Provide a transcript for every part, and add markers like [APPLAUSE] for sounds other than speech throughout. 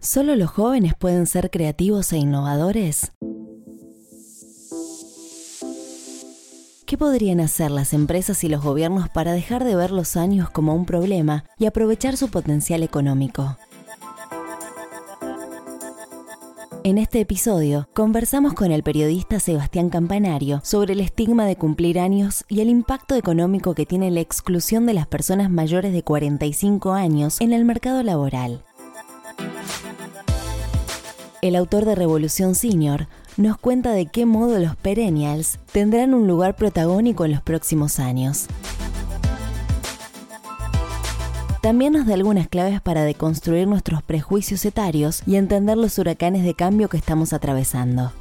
¿Solo los jóvenes pueden ser creativos e innovadores? ¿Qué podrían hacer las empresas y los gobiernos para dejar de ver los años como un problema y aprovechar su potencial económico? En este episodio conversamos con el periodista Sebastián Campanario sobre el estigma de cumplir años y el impacto económico que tiene la exclusión de las personas mayores de 45 años en el mercado laboral. El autor de Revolución Senior nos cuenta de qué modo los perennials tendrán un lugar protagónico en los próximos años. También nos da algunas claves para deconstruir nuestros prejuicios etarios y entender los huracanes de cambio que estamos atravesando.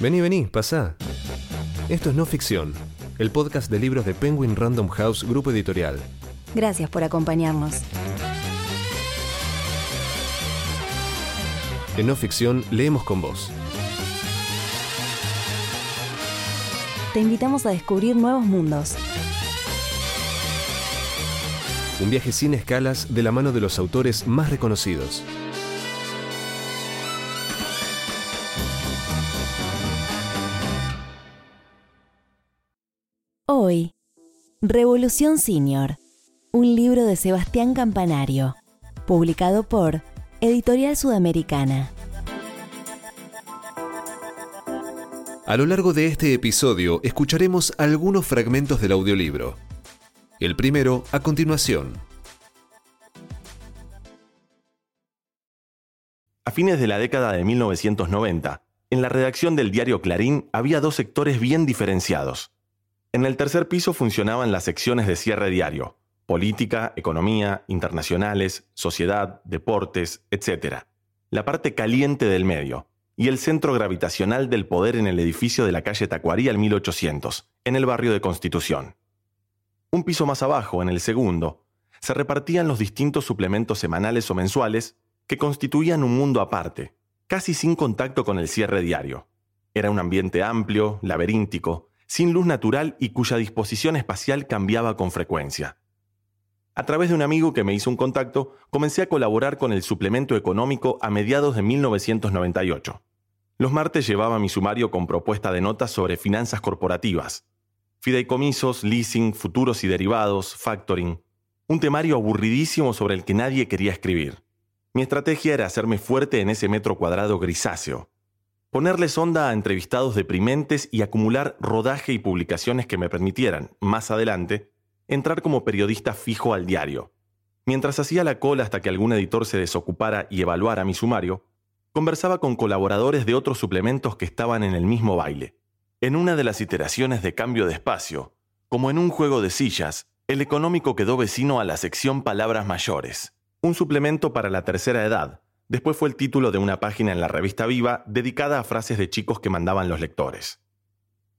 Vení, vení, pasá. Esto es No Ficción, el podcast de libros de Penguin Random House Grupo Editorial. Gracias por acompañarnos. En No Ficción leemos con vos. Te invitamos a descubrir nuevos mundos. Un viaje sin escalas de la mano de los autores más reconocidos. Hoy, Revolución Senior, un libro de Sebastián Campanario, publicado por Editorial Sudamericana. A lo largo de este episodio escucharemos algunos fragmentos del audiolibro. El primero a continuación. A fines de la década de 1990, en la redacción del diario Clarín había dos sectores bien diferenciados. En el tercer piso funcionaban las secciones de cierre diario, política, economía, internacionales, sociedad, deportes, etc. La parte caliente del medio, y el centro gravitacional del poder en el edificio de la calle Tacuarí al 1800, en el barrio de Constitución. Un piso más abajo, en el segundo, se repartían los distintos suplementos semanales o mensuales que constituían un mundo aparte, casi sin contacto con el cierre diario. Era un ambiente amplio, laberíntico, sin luz natural y cuya disposición espacial cambiaba con frecuencia. A través de un amigo que me hizo un contacto, comencé a colaborar con el suplemento económico a mediados de 1998. Los martes llevaba mi sumario con propuesta de notas sobre finanzas corporativas, fideicomisos, leasing, futuros y derivados, factoring. Un temario aburridísimo sobre el que nadie quería escribir. Mi estrategia era hacerme fuerte en ese metro cuadrado grisáceo, ponerle sonda a entrevistados deprimentes y acumular rodaje y publicaciones que me permitieran, más adelante, entrar como periodista fijo al diario. Mientras hacía la cola hasta que algún editor se desocupara y evaluara mi sumario, conversaba con colaboradores de otros suplementos que estaban en el mismo baile. En una de las iteraciones de cambio de espacio, como en un juego de sillas, el económico quedó vecino a la sección Palabras Mayores, un suplemento para la tercera edad. Después fue el título de una página en la revista Viva dedicada a frases de chicos que mandaban los lectores.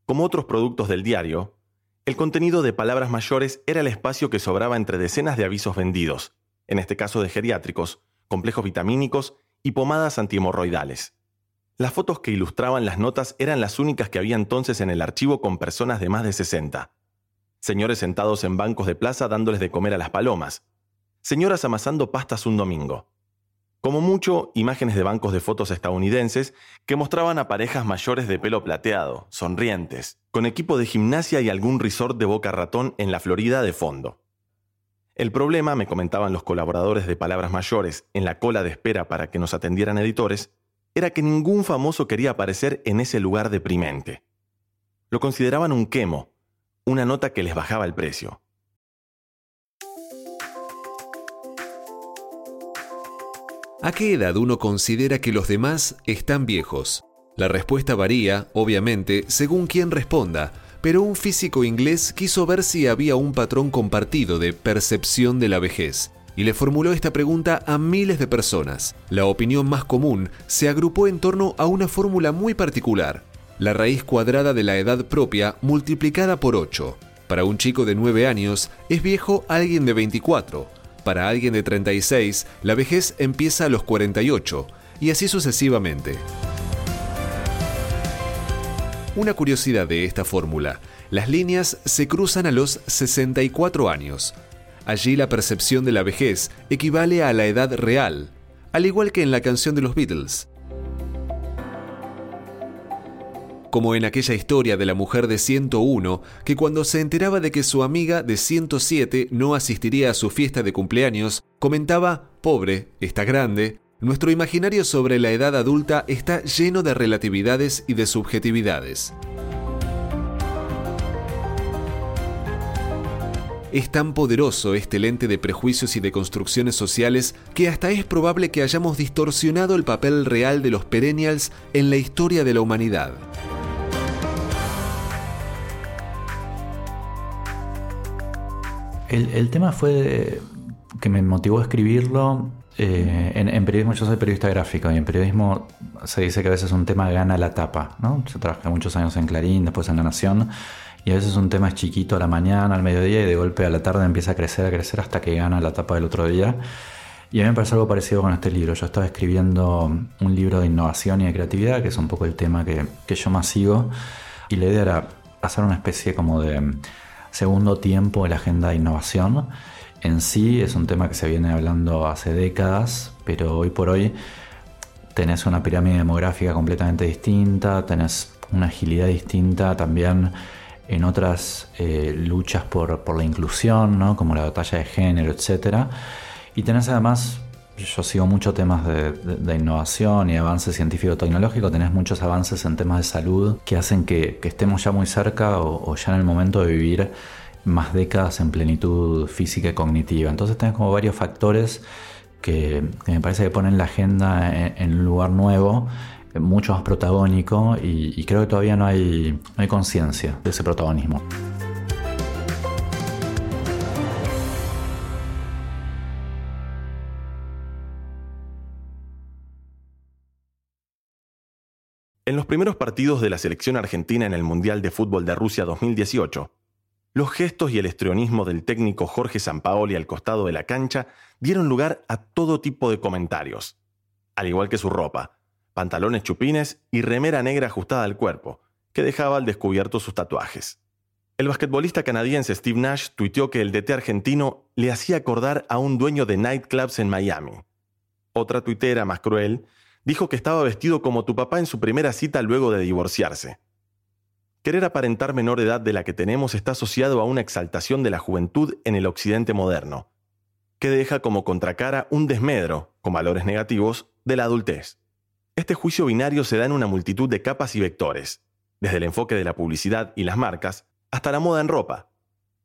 Como otros productos del diario, el contenido de palabras mayores era el espacio que sobraba entre decenas de avisos vendidos, en este caso de geriátricos, complejos vitamínicos y pomadas antihemorroidales. Las fotos que ilustraban las notas eran las únicas que había entonces en el archivo con personas de más de 60. Señores sentados en bancos de plaza dándoles de comer a las palomas. Señoras amasando pastas un domingo. Como mucho, imágenes de bancos de fotos estadounidenses que mostraban a parejas mayores de pelo plateado, sonrientes, con equipo de gimnasia y algún resort de boca ratón en la Florida de fondo. El problema, me comentaban los colaboradores de Palabras Mayores en la cola de espera para que nos atendieran editores, era que ningún famoso quería aparecer en ese lugar deprimente. Lo consideraban un quemo, una nota que les bajaba el precio. ¿A qué edad uno considera que los demás están viejos? La respuesta varía, obviamente, según quien responda, pero un físico inglés quiso ver si había un patrón compartido de percepción de la vejez y le formuló esta pregunta a miles de personas. La opinión más común se agrupó en torno a una fórmula muy particular, la raíz cuadrada de la edad propia multiplicada por 8. Para un chico de 9 años es viejo alguien de 24, para alguien de 36, la vejez empieza a los 48, y así sucesivamente. Una curiosidad de esta fórmula, las líneas se cruzan a los 64 años. Allí la percepción de la vejez equivale a la edad real, al igual que en la canción de los Beatles. Como en aquella historia de la mujer de 101, que cuando se enteraba de que su amiga de 107 no asistiría a su fiesta de cumpleaños, comentaba, pobre, está grande, nuestro imaginario sobre la edad adulta está lleno de relatividades y de subjetividades. Es tan poderoso este lente de prejuicios y de construcciones sociales que hasta es probable que hayamos distorsionado el papel real de los perennials en la historia de la humanidad. El, tema fue que me motivó a escribirlo. Eh, en, periodismo yo soy periodista gráfico y en periodismo se dice que a veces un tema gana la tapa. ¿no? Yo trabajé muchos años en Clarín, después en La Nación y a veces un tema es chiquito a la mañana, al mediodía y de golpe a la tarde empieza a crecer, a crecer hasta que gana la tapa del otro día. Y a mí me parece algo parecido con este libro. Yo estaba escribiendo un libro de innovación y de creatividad, que es un poco el tema que, que yo más sigo. Y la idea era hacer una especie como de segundo tiempo en la agenda de innovación. En sí es un tema que se viene hablando hace décadas, pero hoy por hoy tenés una pirámide demográfica completamente distinta, tenés una agilidad distinta también en otras eh, luchas por, la inclusión, ¿no? como la batalla de género, etc. Y tenés además, yo sigo muchos temas de, innovación y avance científico-tecnológico, tenés muchos avances en temas de salud que hacen que, estemos ya muy cerca o, ya en el momento de vivir más décadas en plenitud física y cognitiva. Entonces tenés como varios factores que, me parece que ponen la agenda en un lugar nuevo mucho más protagónico y, creo que todavía no hay, hay conciencia de ese protagonismo. En los primeros partidos de la selección argentina en el Mundial de Fútbol de Rusia 2018, los gestos y el estrionismo del técnico Jorge Sampaoli al costado de la cancha dieron lugar a todo tipo de comentarios, al igual que su ropa, pantalones chupines y remera negra ajustada al cuerpo, que dejaba al descubierto sus tatuajes. El basquetbolista canadiense Steve Nash tuiteó que el DT argentino le hacía acordar a un dueño de nightclubs en Miami. Otra tuitera, más cruel, dijo que estaba vestido como tu papá en su primera cita luego de divorciarse. Querer aparentar menor edad de la que tenemos está asociado a una exaltación de la juventud en el occidente moderno, que deja como contracara un desmedro, con valores negativos, de la adultez. Este juicio binario se da en una multitud de capas y vectores, desde el enfoque de la publicidad y las marcas hasta la moda en ropa,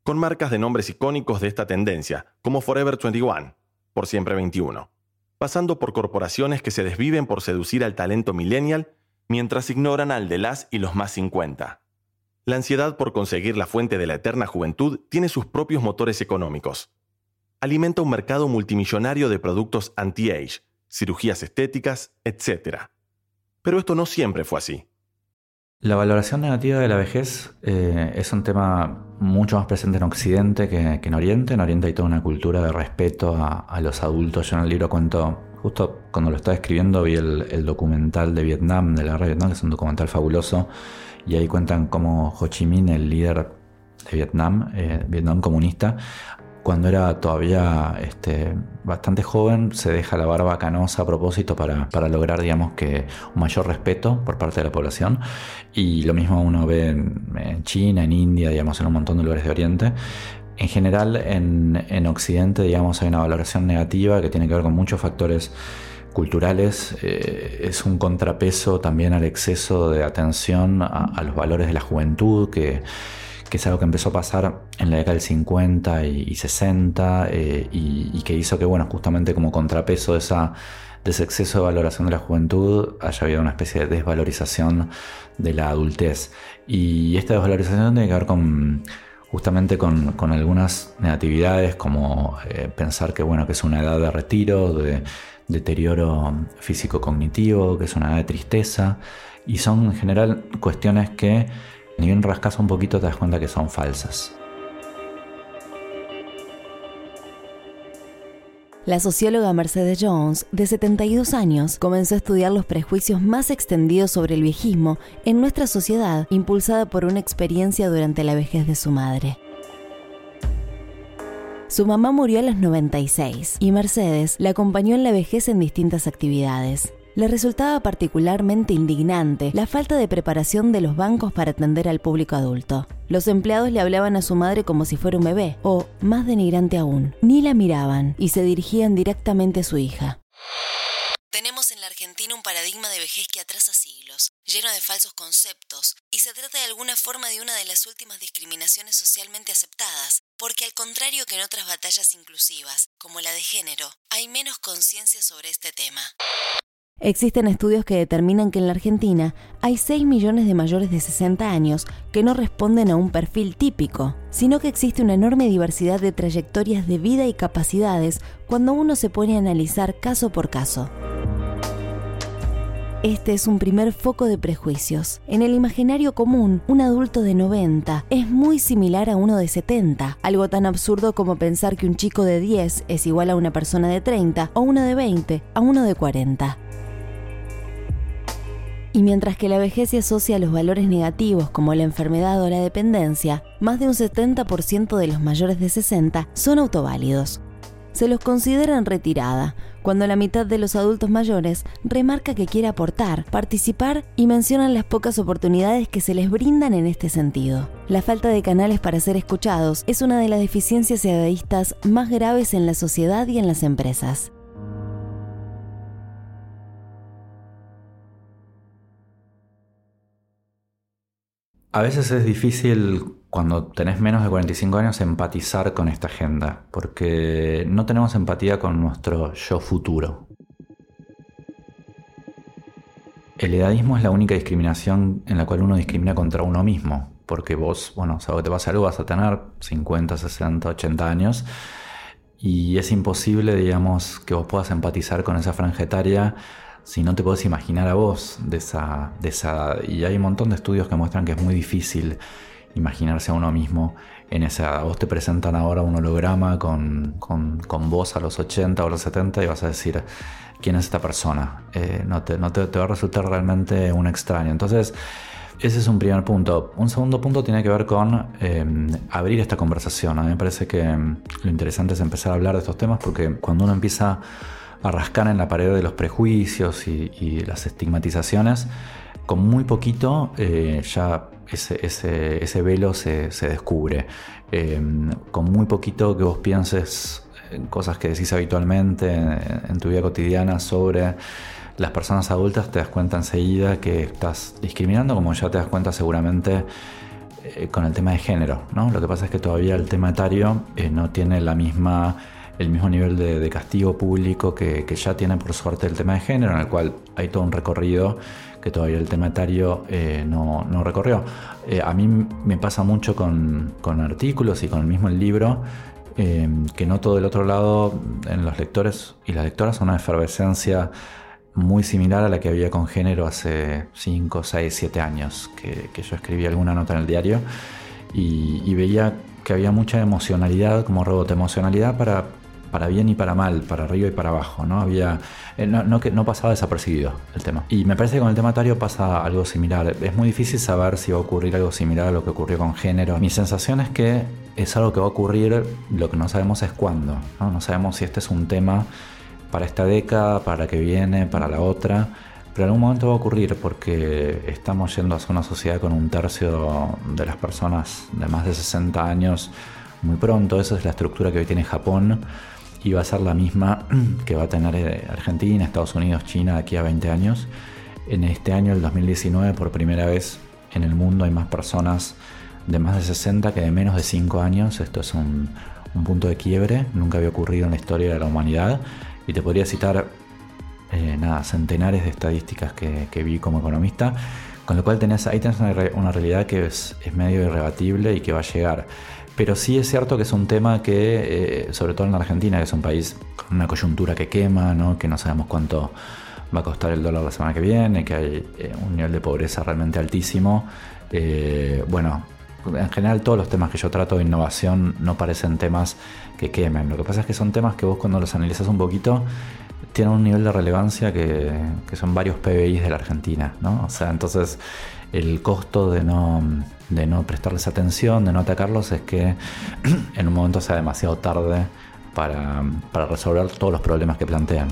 con marcas de nombres icónicos de esta tendencia, como Forever 21, por siempre 21, pasando por corporaciones que se desviven por seducir al talento millennial mientras ignoran al de las y los más 50. La ansiedad por conseguir la fuente de la eterna juventud tiene sus propios motores económicos. Alimenta un mercado multimillonario de productos anti-age, cirugías estéticas, etc. Pero esto no siempre fue así. La valoración negativa de la vejez eh, es un tema mucho más presente en Occidente que, en Oriente. En Oriente hay toda una cultura de respeto a, los adultos. Yo en el libro cuento, justo cuando lo estaba escribiendo, vi el, documental de Vietnam, de la guerra de Vietnam, que es un documental fabuloso, y ahí cuentan cómo Ho Chi Minh, el líder de Vietnam, eh, Vietnam comunista, cuando era todavía este, bastante joven, se deja la barba canosa a propósito para, lograr, digamos, que un mayor respeto por parte de la población. Y lo mismo uno ve en, China, en India, digamos, en un montón de lugares de Oriente. En general, en, Occidente, digamos, hay una valoración negativa que tiene que ver con muchos factores culturales. Eh, es un contrapeso también al exceso de atención a los valores de la juventud que que es algo que empezó a pasar en la década del 50 y, 60 eh, y, que hizo que, bueno, justamente como contrapeso de, esa, de ese exceso de valoración de la juventud haya habido una especie de desvalorización de la adultez. Y esta desvalorización tiene que ver con justamente con, algunas negatividades como eh, pensar que bueno que es una edad de retiro, de deterioro físico-cognitivo, que es una edad de tristeza y son en general cuestiones que ni bien rascas un poquito te das cuenta que son falsas. La socióloga Mercedes Jones, de 72 años, comenzó a estudiar los prejuicios más extendidos sobre el viejismo en nuestra sociedad, impulsada por una experiencia durante la vejez de su madre. Su mamá murió a los 96 y Mercedes la acompañó en la vejez en distintas actividades. Le resultaba particularmente indignante la falta de preparación de los bancos para atender al público adulto. Los empleados le hablaban a su madre como si fuera un bebé, o, más denigrante aún, ni la miraban y se dirigían directamente a su hija. Tenemos en la Argentina un paradigma de vejez que atrasa siglos, lleno de falsos conceptos, y se trata de alguna forma de una de las últimas discriminaciones socialmente aceptadas, porque al contrario que en otras batallas inclusivas, como la de género, hay menos conciencia sobre este tema. Existen estudios que determinan que en la Argentina hay 6 millones de mayores de 60 años que no responden a un perfil típico, sino que existe una enorme diversidad de trayectorias de vida y capacidades cuando uno se pone a analizar caso por caso. Este es un primer foco de prejuicios. En el imaginario común, un adulto de 90 es muy similar a uno de 70, algo tan absurdo como pensar que un chico de 10 es igual a una persona de 30 o uno de 20 a uno de 40. Y mientras que la vejez se asocia a los valores negativos como la enfermedad o la dependencia, más de un 70% de los mayores de 60 son autoválidos. Se los considera en retirada, cuando la mitad de los adultos mayores remarca que quiere aportar, participar y mencionan las pocas oportunidades que se les brindan en este sentido. La falta de canales para ser escuchados es una de las deficiencias egoístas más graves en la sociedad y en las empresas. A veces es difícil cuando tenés menos de 45 años empatizar con esta agenda, porque no tenemos empatía con nuestro yo futuro. El edadismo es la única discriminación en la cual uno discrimina contra uno mismo, porque vos, bueno, sabes que te pasa algo, vas a tener 50, 60, 80 años, y es imposible, digamos, que vos puedas empatizar con esa franja etaria si no te puedes imaginar a vos de esa, de esa Y hay un montón de estudios que muestran que es muy difícil imaginarse a uno mismo en esa edad. Vos te presentan ahora un holograma con, con, con vos a los 80 o los 70 y vas a decir, ¿quién es esta persona? Eh, no, te, no te, va a resultar realmente un extraño. Entonces, ese es un primer punto. Un segundo punto tiene que ver con eh, abrir esta conversación. A mí me parece que lo interesante es empezar a hablar de estos temas porque cuando uno empieza a en la pared de los prejuicios y, las estigmatizaciones, con muy poquito eh, ya ese, velo se, descubre. Em, con muy poquito que vos pienses en cosas que decís habitualmente en, tu vida cotidiana sobre las personas adultas, te das cuenta enseguida que estás discriminando, como ya te das cuenta seguramente eh, con el tema de género. ¿no? Lo que pasa es que todavía el tema etario eh, no tiene la misma el mismo nivel de, castigo público que, ya tiene por suerte el tema de género, en el cual hay todo un recorrido que todavía el tema etario eh, no, recorrió. Eh, a mí me pasa mucho con, artículos y con el mismo libro, eh, que noto del otro lado en los lectores y las lectoras una efervescencia muy similar a la que había con género hace 5, 6, 7 años, que, yo escribí alguna nota en el diario y, y veía que había mucha emocionalidad, como rebote emocionalidad para para bien y para mal, para arriba y para abajo, ¿no? Había, eh, no, no, no, pasaba desapercibido el tema. Y me parece que con el tema etario pasa algo similar. Es muy difícil saber si va a ocurrir algo similar a lo que ocurrió con género. Mi sensación es que es algo que va a ocurrir, lo que no sabemos es cuándo, ¿no? No sabemos si este es un tema para esta década, para la que viene, para la otra. Pero en algún momento va a ocurrir porque estamos yendo hacia una sociedad con un tercio de las personas de más de 60 años muy pronto. Esa es la estructura que hoy tiene Japón y va a ser la misma [CLEARS THROAT] que va a tener eh, Argentina, Estados Unidos, China aquí a 20 años. En este año, el 2019, por primera vez en el mundo hay más personas de más de 60 que de menos de 5 años. Esto es un, punto de quiebre, nunca había ocurrido en la historia de la humanidad. Y te podría citar eh, nada, centenares de estadísticas que, vi como economista. Con lo cual tenés, ahí tenés una, realidad que es, es medio irrebatible y que va a llegar. Pero sí es cierto que es un tema que, eh, sobre todo en la Argentina, que es un país con una coyuntura que quema, ¿no? que no sabemos cuánto va a costar el dólar la semana que viene, que hay eh, un nivel de pobreza realmente altísimo. Eh, bueno, en general todos los temas que yo trato de innovación no parecen temas que quemen. Lo que pasa es que son temas que vos cuando los analizas un poquito tienen un nivel de relevancia que, son varios PBI de la Argentina, ¿no? O sea, entonces el costo de no, de no prestarles atención, de no atacarlos, es que [CLEARS THROAT] en un momento sea demasiado tarde para, para resolver todos los problemas que plantean.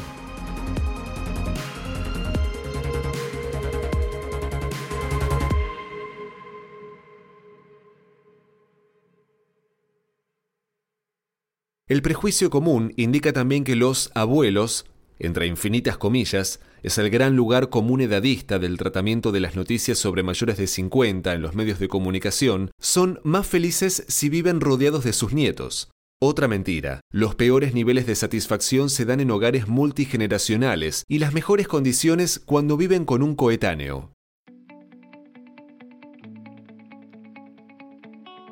El prejuicio común indica también que los abuelos, entre infinitas comillas, es el gran lugar común edadista del tratamiento de las noticias sobre mayores de 50 en los medios de comunicación, son más felices si viven rodeados de sus nietos. Otra mentira, los peores niveles de satisfacción se dan en hogares multigeneracionales y las mejores condiciones cuando viven con un coetáneo.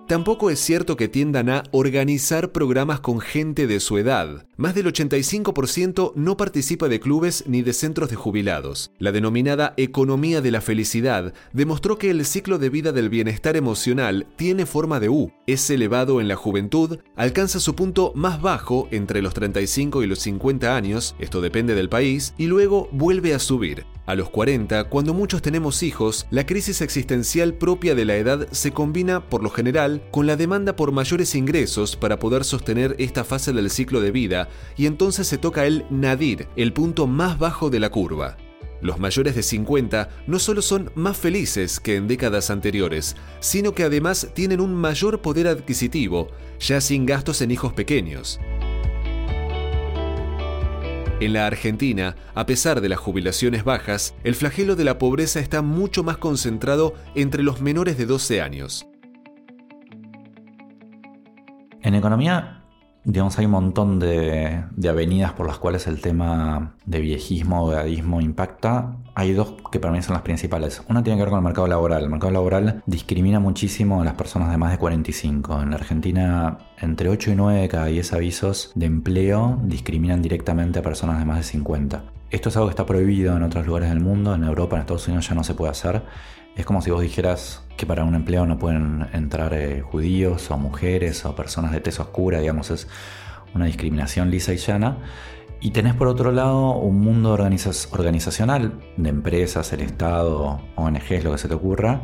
Tampoco es cierto que tiendan a organizar programas con gente de su edad. Más del 85% no participa de clubes ni de centros de jubilados. La denominada economía de la felicidad demostró que el ciclo de vida del bienestar emocional tiene forma de U. Es elevado en la juventud, alcanza su punto más bajo entre los 35 y los 50 años, esto depende del país, y luego vuelve a subir. A los 40, cuando muchos tenemos hijos, la crisis existencial propia de la edad se combina, por lo general, con la demanda por mayores ingresos para poder sostener esta fase del ciclo de vida, y entonces se toca el nadir, el punto más bajo de la curva. Los mayores de 50 no solo son más felices que en décadas anteriores, sino que además tienen un mayor poder adquisitivo, ya sin gastos en hijos pequeños. En la Argentina, a pesar de las jubilaciones bajas, el flagelo de la pobreza está mucho más concentrado entre los menores de 12 años. En economía digamos, hay un montón de, avenidas por las cuales el tema de viejismo o edadismo impacta. Hay dos que para mí son las principales. Una tiene que ver con el mercado laboral. El mercado laboral discrimina muchísimo a las personas de más de 45. En la Argentina, entre 8 y 9 de cada 10 avisos de empleo discriminan directamente a personas de más de 50. Esto es algo que está prohibido en otros lugares del mundo. En Europa, en Estados Unidos ya no se puede hacer. Es como si vos dijeras que para un empleo no pueden entrar eh, judíos o mujeres o personas de tez oscura, digamos, es una discriminación lisa y llana. Y tenés por otro lado un mundo organizacional de empresas, el Estado, ONGs, lo que se te ocurra,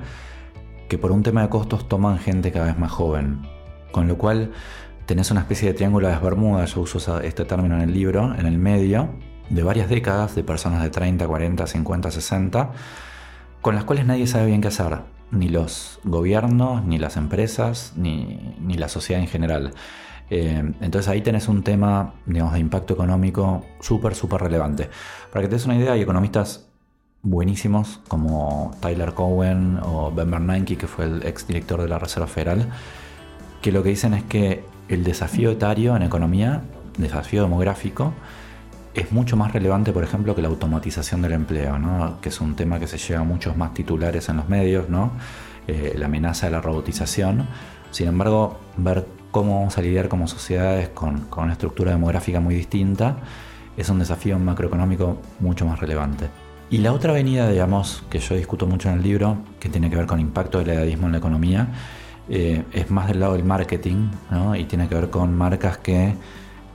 que por un tema de costos toman gente cada vez más joven. Con lo cual tenés una especie de triángulo de las Bermudas, yo uso este término en el libro, en el medio, de varias décadas de personas de 30, 40, 50, 60 con las cuales nadie sabe bien qué hacer, ni los gobiernos, ni las empresas, ni, la sociedad en general. Eh, entonces ahí tenés un tema, digamos, de impacto económico súper, súper relevante. Para que te des una idea, hay economistas buenísimos como Tyler Cowen o Ben Bernanke, que fue el ex director de la Reserva Federal, que lo que dicen es que el desafío etario en economía, desafío demográfico, es mucho más relevante, por ejemplo, que la automatización del empleo, ¿no? que es un tema que se lleva a muchos más titulares en los medios, ¿no? Eh, la amenaza de la robotización. Sin embargo, ver cómo vamos a lidiar como sociedades con, con una estructura demográfica muy distinta es un desafío macroeconómico mucho más relevante. Y la otra avenida, digamos, que yo discuto mucho en el libro, que tiene que ver con el impacto del edadismo en la economía, eh, es más del lado del marketing, ¿no? y tiene que ver con marcas que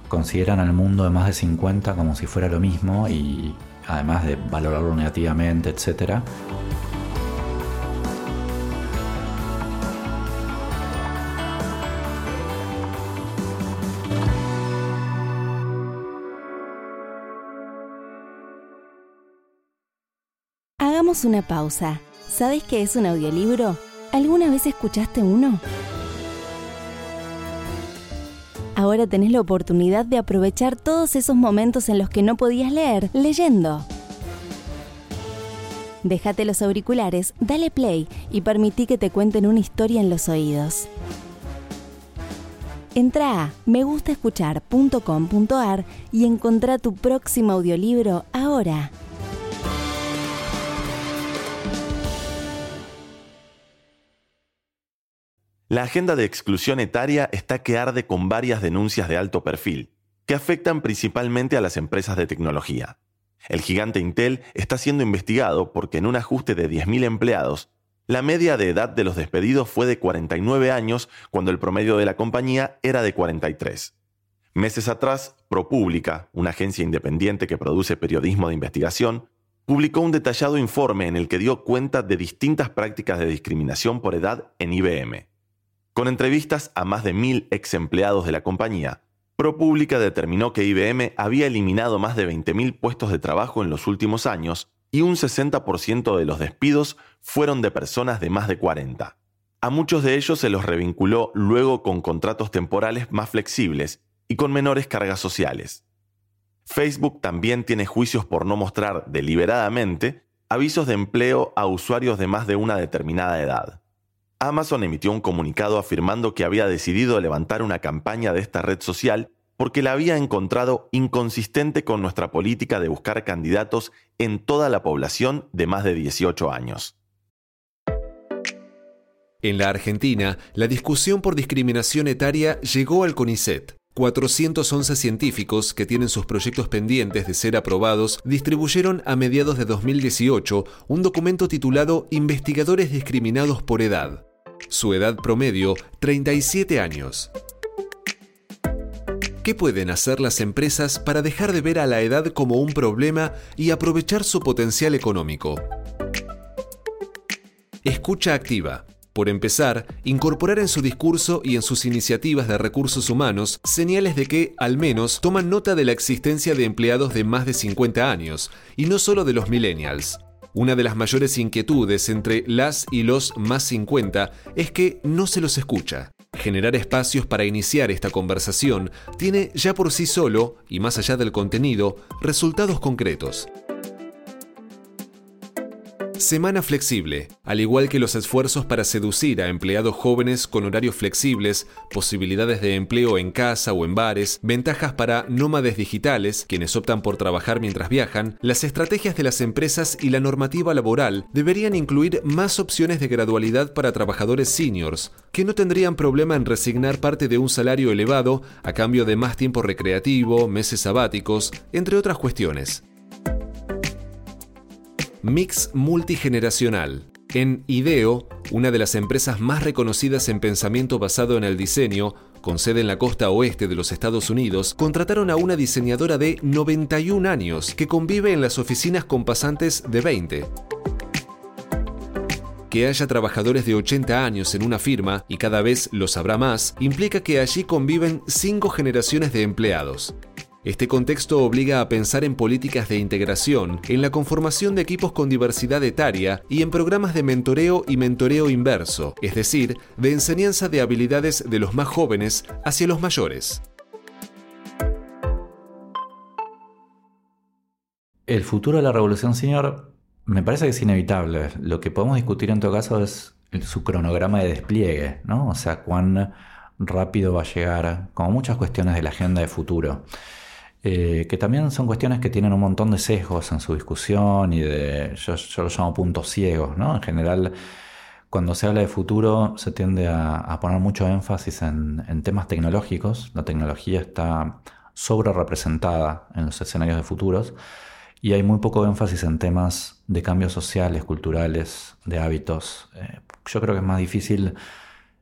consideran al mundo de más de 50 como si fuera lo mismo y además de valorarlo negativamente, etc. Hagamos una pausa. ¿Sabes qué es un audiolibro? ¿Alguna vez escuchaste uno? Ahora tenés la oportunidad de aprovechar todos esos momentos en los que no podías leer leyendo. Déjate los auriculares, dale play y permití que te cuenten una historia en los oídos. Entra a megustaescuchar.com.ar y encontrá tu próximo audiolibro ahora. La agenda de exclusión etaria está que arde con varias denuncias de alto perfil, que afectan principalmente a las empresas de tecnología. El gigante Intel está siendo investigado porque en un ajuste de 10.000 empleados, la media de edad de los despedidos fue de 49 años cuando el promedio de la compañía era de 43. Meses atrás, ProPublica, una agencia independiente que produce periodismo de investigación, publicó un detallado informe en el que dio cuenta de distintas prácticas de discriminación por edad en IBM. Con entrevistas a más de mil ex empleados de la compañía, ProPublica determinó que IBM había eliminado más de 20.000 puestos de trabajo en los últimos años y un 60% de los despidos fueron de personas de más de 40. A muchos de ellos se los revinculó luego con contratos temporales más flexibles y con menores cargas sociales. Facebook también tiene juicios por no mostrar deliberadamente avisos de empleo a usuarios de más de una determinada edad. Amazon emitió un comunicado afirmando que había decidido levantar una campaña de esta red social porque la había encontrado inconsistente con nuestra política de buscar candidatos en toda la población de más de 18 años. En la Argentina, la discusión por discriminación etaria llegó al CONICET. 411 científicos que tienen sus proyectos pendientes de ser aprobados distribuyeron a mediados de 2018 un documento titulado Investigadores discriminados por edad. Su edad promedio, 37 años. ¿Qué pueden hacer las empresas para dejar de ver a la edad como un problema y aprovechar su potencial económico? Escucha activa por empezar, incorporar en su discurso y en sus iniciativas de recursos humanos señales de que, al menos, toman nota de la existencia de empleados de más de 50 años, y no solo de los millennials. Una de las mayores inquietudes entre las y los más 50 es que no se los escucha. Generar espacios para iniciar esta conversación tiene ya por sí solo, y más allá del contenido, resultados concretos. Semana flexible. Al igual que los esfuerzos para seducir a empleados jóvenes con horarios flexibles, posibilidades de empleo en casa o en bares, ventajas para nómades digitales, quienes optan por trabajar mientras viajan, las estrategias de las empresas y la normativa laboral deberían incluir más opciones de gradualidad para trabajadores seniors, que no tendrían problema en resignar parte de un salario elevado a cambio de más tiempo recreativo, meses sabáticos, entre otras cuestiones. Mix multigeneracional. En IDEO, una de las empresas más reconocidas en pensamiento basado en el diseño, con sede en la costa oeste de los Estados Unidos, contrataron a una diseñadora de 91 años que convive en las oficinas con pasantes de 20. Que haya trabajadores de 80 años en una firma, y cada vez los habrá más, implica que allí conviven cinco generaciones de empleados. Este contexto obliga a pensar en políticas de integración, en la conformación de equipos con diversidad etaria y en programas de mentoreo y mentoreo inverso, es decir, de enseñanza de habilidades de los más jóvenes hacia los mayores. El futuro de la revolución senior me parece que es inevitable. Lo que podemos discutir en todo caso es su cronograma de despliegue, ¿no? O sea, cuán rápido va a llegar, como muchas cuestiones de la agenda de futuro. Eh, que también son cuestiones que tienen un montón de sesgos en su discusión y de, yo, yo lo llamo puntos ciegos, ¿no? En general, cuando se habla de futuro se tiende a, poner mucho énfasis en, temas tecnológicos, la tecnología está sobre representada en los escenarios de futuros y hay muy poco énfasis en temas de cambios sociales, culturales, de hábitos. Eh, yo creo que es más difícil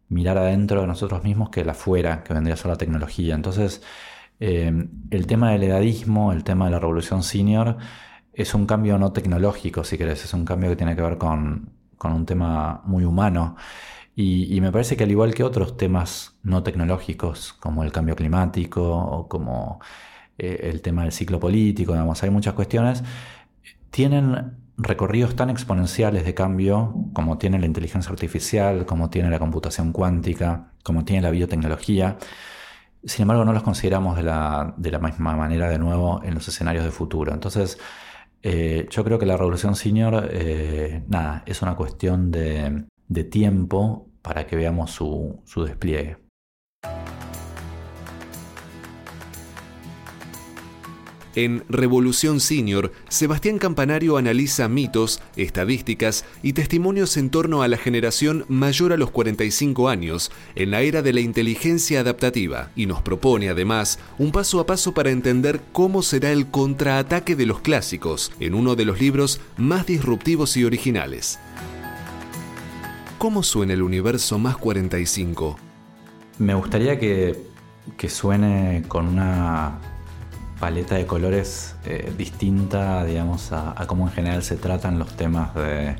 mirar adentro de nosotros mismos que el afuera, que vendría a ser la tecnología. Entonces, eh, el tema del edadismo, el tema de la revolución senior, es un cambio no tecnológico, si querés, es un cambio que tiene que ver con, un tema muy humano. Y, me parece que al igual que otros temas no tecnológicos, como el cambio climático o como eh, el tema del ciclo político, digamos, hay muchas cuestiones, tienen recorridos tan exponenciales de cambio como tiene la inteligencia artificial, como tiene la computación cuántica, como tiene la biotecnología, sin embargo, no los consideramos de la, misma manera de nuevo en los escenarios de futuro. Entonces, eh, yo creo que la revolución senior, eh, nada, es una cuestión de, tiempo para que veamos su despliegue. En Revolución Senior, Sebastián Campanario analiza mitos, estadísticas y testimonios en torno a la generación mayor a los 45 años en la era de la inteligencia adaptativa y nos propone además un paso a paso para entender cómo será el contraataque de los clásicos en uno de los libros más disruptivos y originales. ¿cómo suena el universo más 45? Me gustaría que, que suene con una paleta de colores eh, distinta, digamos, a, cómo en general se tratan los temas de,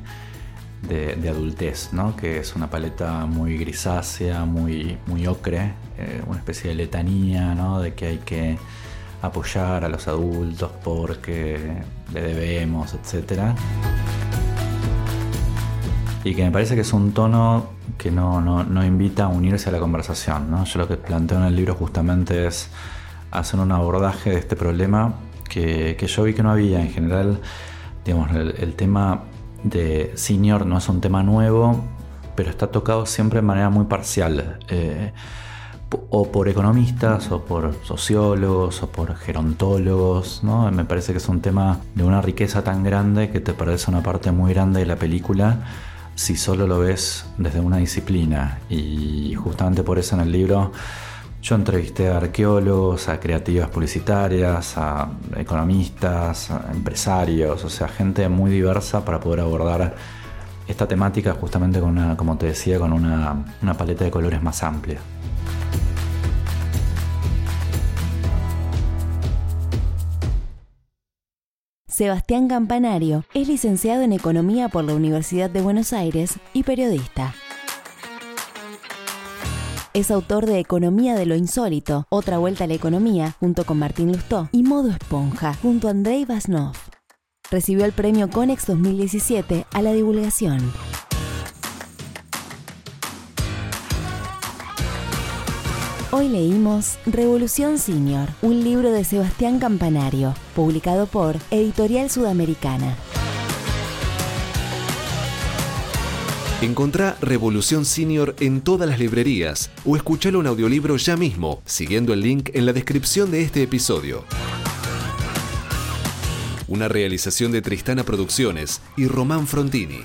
de, adultez, ¿no? Que es una paleta muy grisácea, muy, muy ocre, eh, una especie de letanía, ¿no? De que hay que apoyar a los adultos porque le debemos, etc. Y que me parece que es un tono que no, no invita a unirse a la conversación, ¿no? Yo lo que planteo en el libro justamente es hacer un abordaje de este problema que, yo vi que no había. En general, digamos, el, tema de senior no es un tema nuevo, pero está tocado siempre de manera muy parcial. Eh, o por economistas, o por sociólogos, o por gerontólogos, ¿no? Me parece que es un tema de una riqueza tan grande que te parece una parte muy grande de la película si solo lo ves desde una disciplina. Y justamente por eso en el libro yo entrevisté a arqueólogos, a creativas publicitarias, a economistas, a empresarios, o sea, gente muy diversa para poder abordar esta temática justamente con una, como te decía, con una, una paleta de colores más amplia. Sebastián Campanario es licenciado en Economía por la Universidad de Buenos Aires y periodista. Es autor de Economía de lo Insólito, Otra Vuelta a la Economía, junto con Martín Lustó, y Modo Esponja, junto a Andrei Vasnov. Recibió el premio Conex 2017 a la divulgación. Hoy leímos Revolución Senior, un libro de Sebastián Campanario, publicado por Editorial Sudamericana. Encontrá Revolución Senior en todas las librerías o escuchalo en audiolibro ya mismo, siguiendo el link en la descripción de este episodio. Una realización de Tristana Producciones y Román Frontini.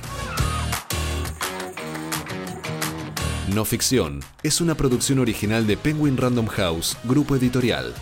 No Ficción es una producción original de Penguin Random House, grupo editorial.